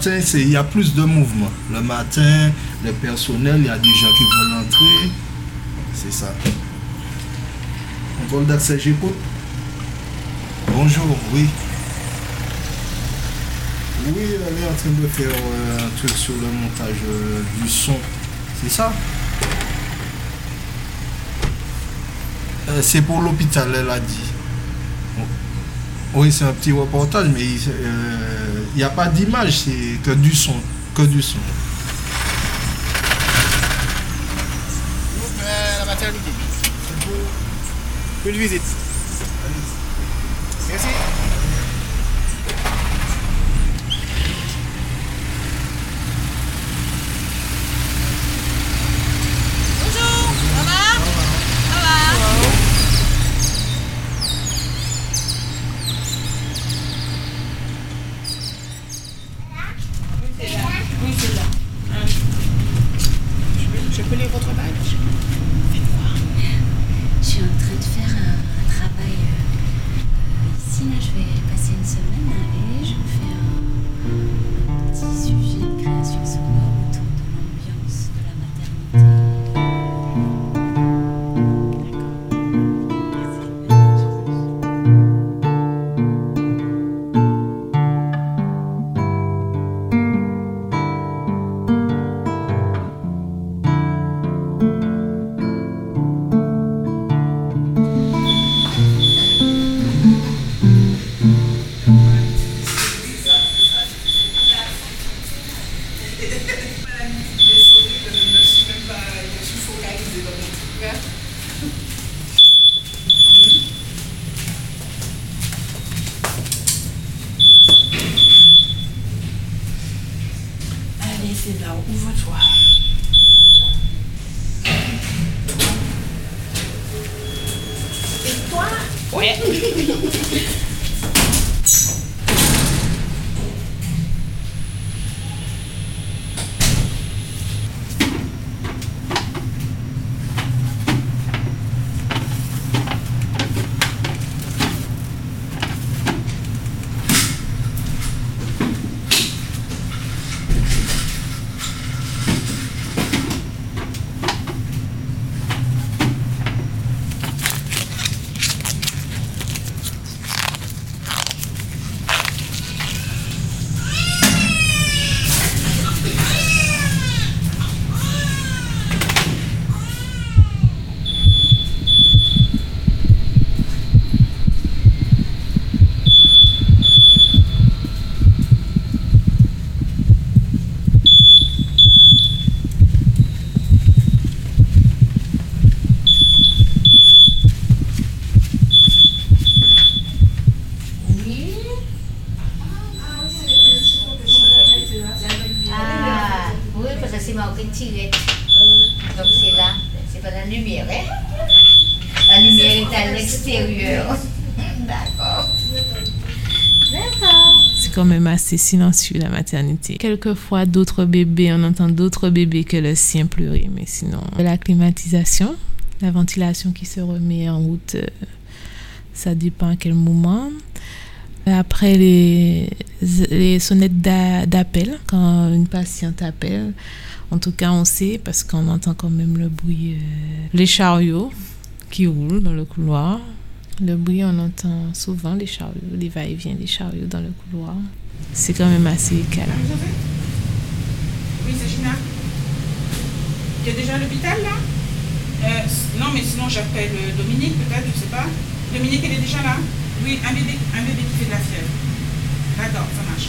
matin, il y a plus de mouvement. Le matin, le personnel, il y a des gens qui veulent entrer. C'est ça. Contrôle d'accès, j'écoute. Bonjour, oui. Oui, elle est en train de faire euh, un truc sur le montage euh, du son. C'est ça? Euh, C'est pour l'hôpital, elle a dit. Oui, c'est un petit reportage, mais euh, il n'y a pas d'image, c'est que du son. Que du son. visite. Là, ouvre-toi. Et toi? Ouais. Ah, oui, parce que c'est marqué tiré. Donc c'est là, c'est pas la lumière, hein La lumière C'est quand même assez silencieux la maternité. Quelquefois, d'autres bébés, on entend d'autres bébés que le sien pleurer, mais sinon, la climatisation, la ventilation qui se remet en route, euh, ça dépend à quel moment. Après, les, les sonnettes d'a- d'appel, quand une patiente appelle, en tout cas, on sait parce qu'on entend quand même le bruit, euh, les chariots qui roulent dans le couloir. Le bruit, on entend souvent les chariots, les va-et-vient des chariots dans le couloir. C'est quand même assez calme. Oui, c'est Gina. Il y a déjà l'hôpital là? Euh, Non, mais sinon j'appelle euh, Dominique peut-être, je sais pas. Dominique, elle est déjà là? Oui, un bébé, un bébé qui fait de la fièvre. D'accord, ça marche.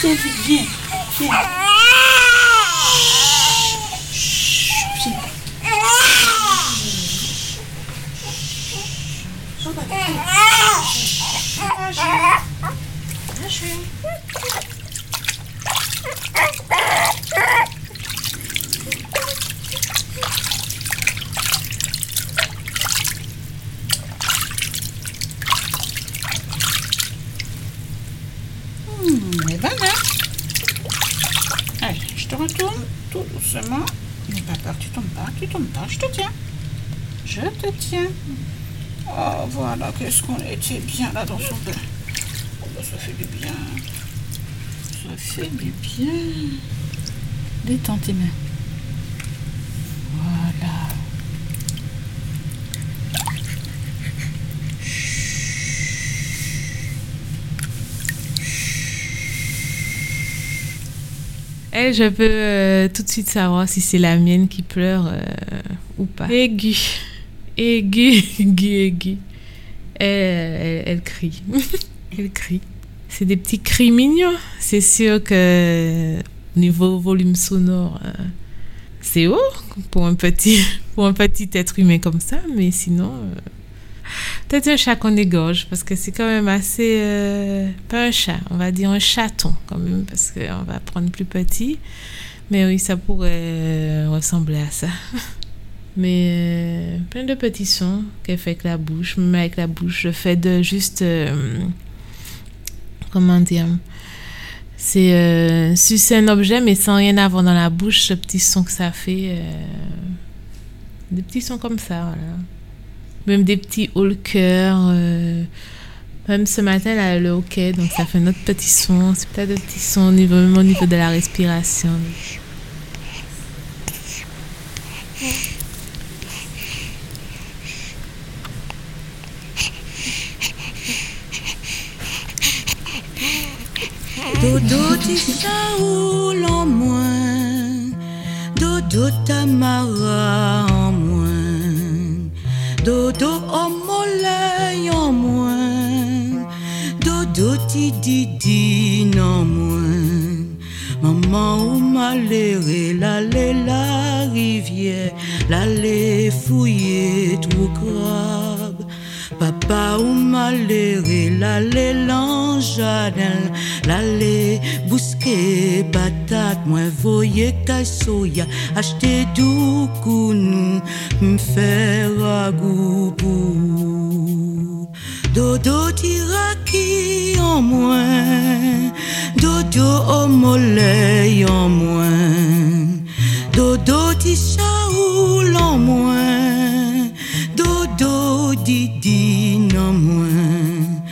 Ça a été vite, viens, viens. Chut, viens. Hmm, eh ben là. Allez, je te retourne tout doucement. N'aie pas peur, tu tombes pas, tu tombes pas, je te tiens. Je te tiens. Oh, voilà, qu'est-ce qu'on était bien là dans son bain. Oh, bah, ça fait du bien. Ça fait du bien. Détends tes mains. Voilà. Elle, je peux euh, tout de suite savoir si c'est la mienne qui pleure euh, ou pas. Aigu, aigu, aigu, aigu. Elle, elle, crie. elle crie. C'est des petits cris mignons. C'est sûr que au niveau volume sonore, euh, c'est haut pour un petit, pour un petit être humain comme ça, mais sinon. euh, Peut-être un chat qu'on égorge, parce que c'est quand même assez... euh, pas un chat, on va dire un chaton quand même, parce qu'on va prendre plus petit. Mais oui, ça pourrait euh, ressembler à ça. Mais euh, plein de petits sons qu'elle fait avec la bouche, même avec la bouche, le fait de juste... euh, comment dire C'est euh, sucer un objet, mais sans rien avoir dans la bouche, ce petit son que ça fait. euh, des petits sons comme ça, voilà même des petits hauts le cœur. même ce matin, elle a le hockey, donc ça fait un autre petit son. C'est peut-être des petits sons au niveau, même au niveau de la respiration. Dodo Saoul en moins, Dodo Tamara en moins, Dodo Omolay en moins, Dodo ti Didine en moins. Maman ou maléré, l'aller la rivière, l'aller fouiller trop crabe. Papa ou maléré, l'aller l'anjadin, l'aller bousquer patate, moi voyer soya, acheter du nous, m'faire ragout pour. Dodo tiraki en moins, dodo omolay en moins, dodo ti Saoul en moins, dodo didine en moins.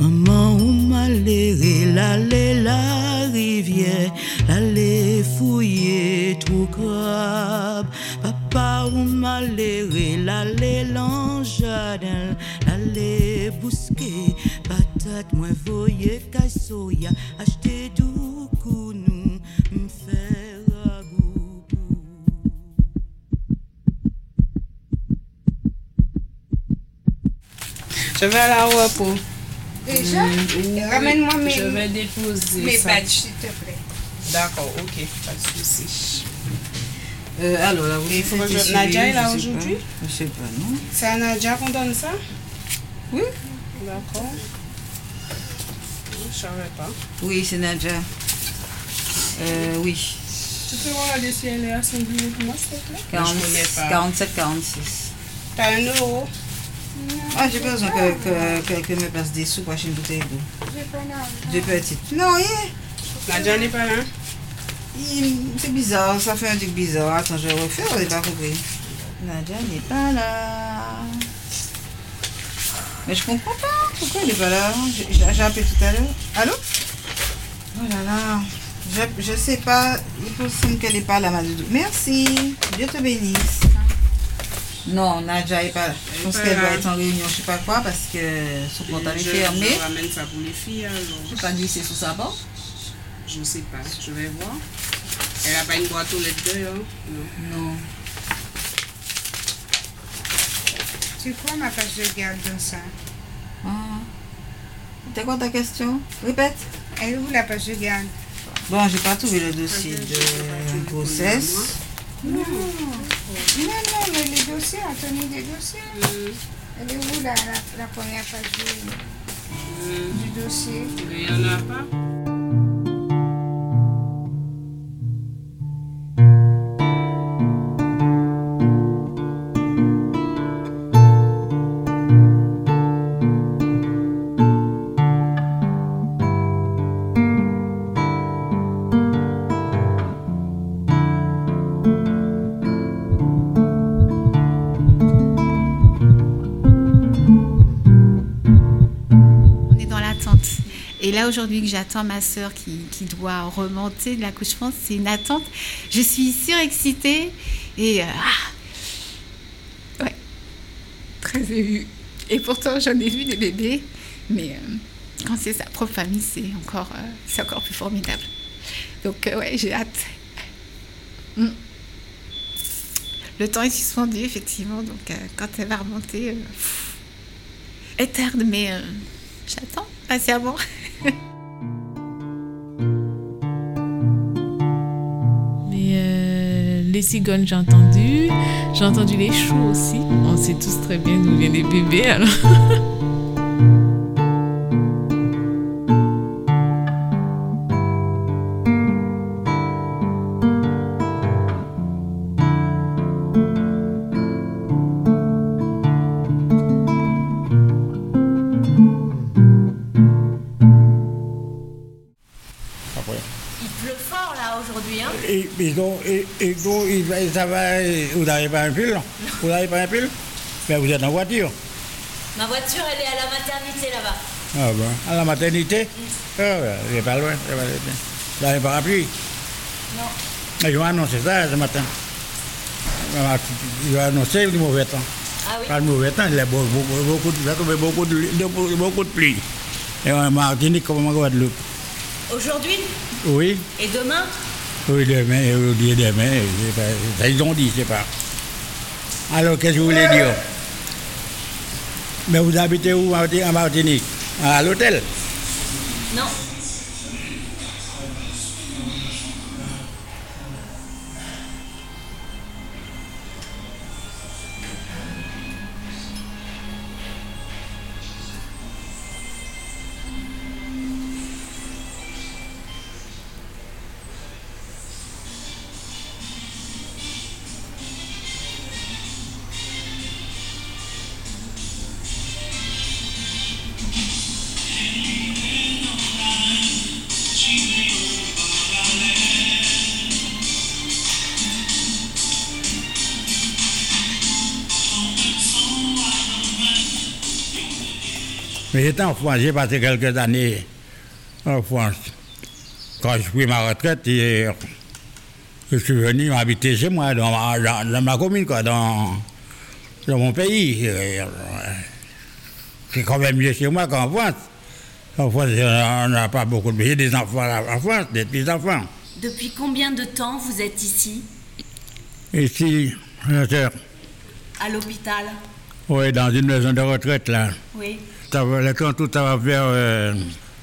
Maman ou maléré, l'aller la rivière, l'aller fouiller tout crabe. Papa ou maléré, l'aller l'anjadin, l'aller bousquer patate, moi voyer soya, acheter du nous, Je vais à la repos. Déjà? Oui, Ramène-moi mes, Je vais déposer mes ça. badges, s'il te plaît. D'accord, ok, pas de souci. Euh, alors là, vous Il faut que Nadia est là aujourd'hui? Je sais pas, non C'est à Nadia qu'on donne ça? Oui. D'accord. Je savais pas. Oui, c'est Nadia. Euh, oui. Tu peux regarder si elle est à 5 minutes pour moi, s'il te plaît? 40 Je connais pas. 47, 46. T'as un euro Ah, j'ai pas besoin que, que, que quelqu'un me passe des sous pour acheter une bouteille d'eau. Deux petites. Non, yeah. Nadia n'est pas là Il- C'est bizarre, ça fait un truc bizarre. Attends, je vais refaire, on n'est pas compris. Nadia n'est pas là. Mais je comprends pas. Pourquoi elle n'est pas là? J'ai j'ai appelé tout à l'heure. Allô? Oh là là. Je, je sais pas. Il est possible qu'elle n'est pas là, Madoudou. Merci. Dieu te bénisse. Non, Nadja n'est pas là. Je pense qu'elle doit être en réunion, je sais pas quoi, parce que son portable est je, fermé. je ramène ça pour les filles alors. Je peux pas glisser sous sa porte. Je sais pas, je vais voir. Elle a pas une boîte aux lettres dehors Non. Non. C'est quoi ma page de garde dans ça? Ah. C'était quoi ta question? Répète. Elle est où la page de garde? Bon, j'ai pas trouvé le dossier de grossesse. Non, non, mais les dossiers, Anthony, les dossiers. Elle est où la, la, la première page du, du dossier? Il y en a pas? Et là, aujourd'hui, que j'attends ma sœur qui, doit remonter de l'accouchement, c'est une attente. Je suis surexcitée et. euh, ah, ouais, très émue. Et pourtant, j'en ai vu des bébés, mais euh, quand c'est sa propre famille, c'est encore, euh, encore plus formidable. Donc, ouais, j'ai hâte. Mm. Le temps est suspendu, effectivement, donc quand elle va remonter, éterne, mais j'attends patiemment. Euh, les cigognes, j'ai entendu. J'ai entendu les choux aussi. On sait tous très bien d'où viennent les bébés, alors. Et, va- ça va, vous n'avez pas un pull Vous n'avez pas un pull Ben, vous êtes en voiture. Ma voiture, elle est à la maternité là-bas. Ah bon. À la maternité? Ah ouais, c'est pas loin. pas loin. Vous n'avez pas parapluie Non. Ils vont annoncer ça ce matin. Ils vont annoncer du mauvais temps. Ah oui Pas le mauvais temps, il y a beaucoup, beaucoup, beaucoup, de- beaucoup de pluie. Et en Martinique comme en Guadeloupe. Aujourd'hui Oui, et demain oui, demain, aujourd'hui demain, pas- ils ont dit, c'est pas. Alors, qu'est-ce que vous voulez dire? Mais vous habitez où en Martinique? À l'hôtel? Non. Mais j'étais en France, j'ai passé quelques années en France. Quand je pris ma retraite, et je suis venu habiter chez moi, dans ma, dans- dans ma commune, quoi, dans, dans mon pays. C'est quand même mieux chez moi qu'en France. En France, on n'a pas beaucoup de... J'ai des enfants là, en France, des petits-enfants. Depuis combien de temps vous êtes ici? Ici, À l'hôpital oui, dans une maison de retraite, là. Oui. Temps, tout ça va faire euh,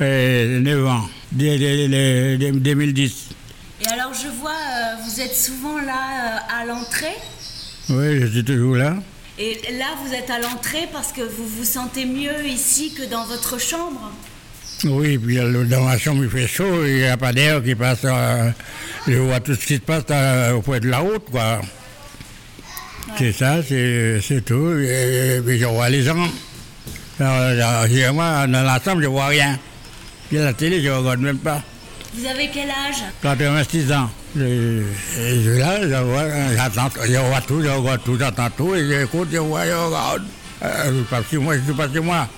euh, 9 ans, dès- dès- dès- dès 2010. Et alors je vois, euh, vous êtes souvent là euh, à l'entrée. Oui, je suis toujours là. Et là, vous êtes à l'entrée parce que vous vous sentez mieux ici que dans votre chambre. Oui, puis euh, dans ma chambre, il fait chaud, il n'y a pas d'air qui passe. euh, je vois tout ce qui se passe euh, au point de la route, quoi. C'est ça, c'est c'est tout. Et, puis je vois les gens. Alors, euh, moi, dans chambre, je vois rien. Puis la télé, je ne regarde même pas. Vous avez quel âge? 86 ans. Je, et je, là, je vois, euh, je vois tout, je regarde tout, j'entends tout, et j'écoute, je vois, je regarde. Euh, suis pas chez moi, je suis pas chez moi.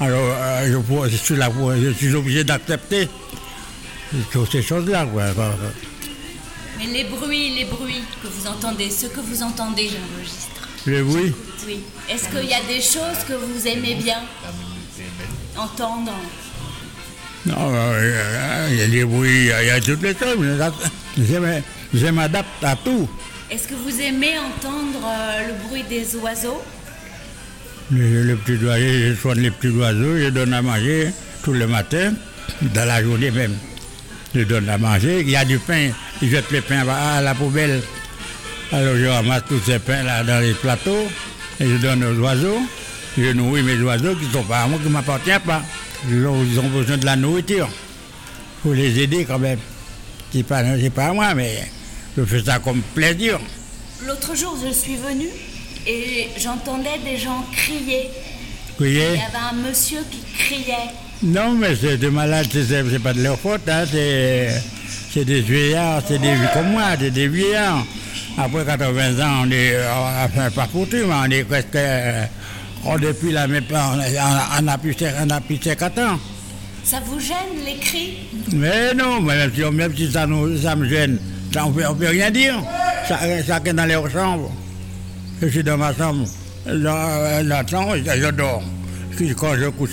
Alors, euh, je, suis là je suis obligé d'accepter. Toutes ces choses-là. Mais les bruits, les bruits que vous entendez, ce que vous entendez, j'enregistre. Le bruit Oui. Est-ce qu'il y a des choses que vous aimez bien entendre Non, euh, il y a des bruits, il y a toutes les choses. Je je m'adapte à tout. Est-ce que vous aimez entendre euh, le bruit des oiseaux? Les, petits oiseaux, je soigne les petits oiseaux, je donne à manger tous les matins, dans la journée même. Je donne à manger. Il y a du pain, ils jettent les pains à la poubelle. Alors je ramasse tous ces pains-là dans les plateaux et je donne aux oiseaux. Je nourris mes oiseaux qui ne sont pas à moi, qui ne m'appartiennent pas. Ils ont, besoin de la nourriture. Il faut les aider quand même. Ce n'est pas, c'est pas à moi, mais je fais ça comme plaisir. L'autre jour, je suis venue et j'entendais des gens crier. Voyez Il y avait un monsieur qui criait. Non, mais c'est des malades, c'est- c'est c'est pas de leur faute, hein, c'est c'est des vieillards, c'est des comme moi, c'est des vieillards. Après 80 ans, on est, euh, enfin pas foutu, mais on est presque, euh, on depuis la même on, a- on a plus on a plus de 50 ans. Ça vous gêne les cris Mais non, même si, même si ça, nous, ça me gêne, ça, on ne peut, on peut rien dire. Ça- Chacun dans leur chambre. Je suis dans ma chambre. Dans la chambre, je, je dors. Quand je couche,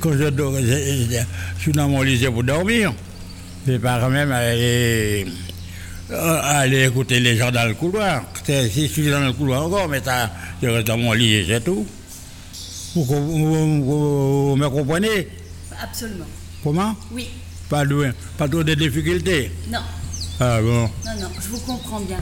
quand je dors, je, je- je suis dans mon lit pour dormir. Je pas quand même aller, euh, aller écouter les gens dans le couloir. C'est- Si je suis dans le couloir encore, mais ça, je reste dans mon lit et c'est tout. Vous, vous- me comprenez? Absolument. Comment? Oui. pas, de, pas trop de difficultés? Non. Ah bon Non, non, je vous comprends bien.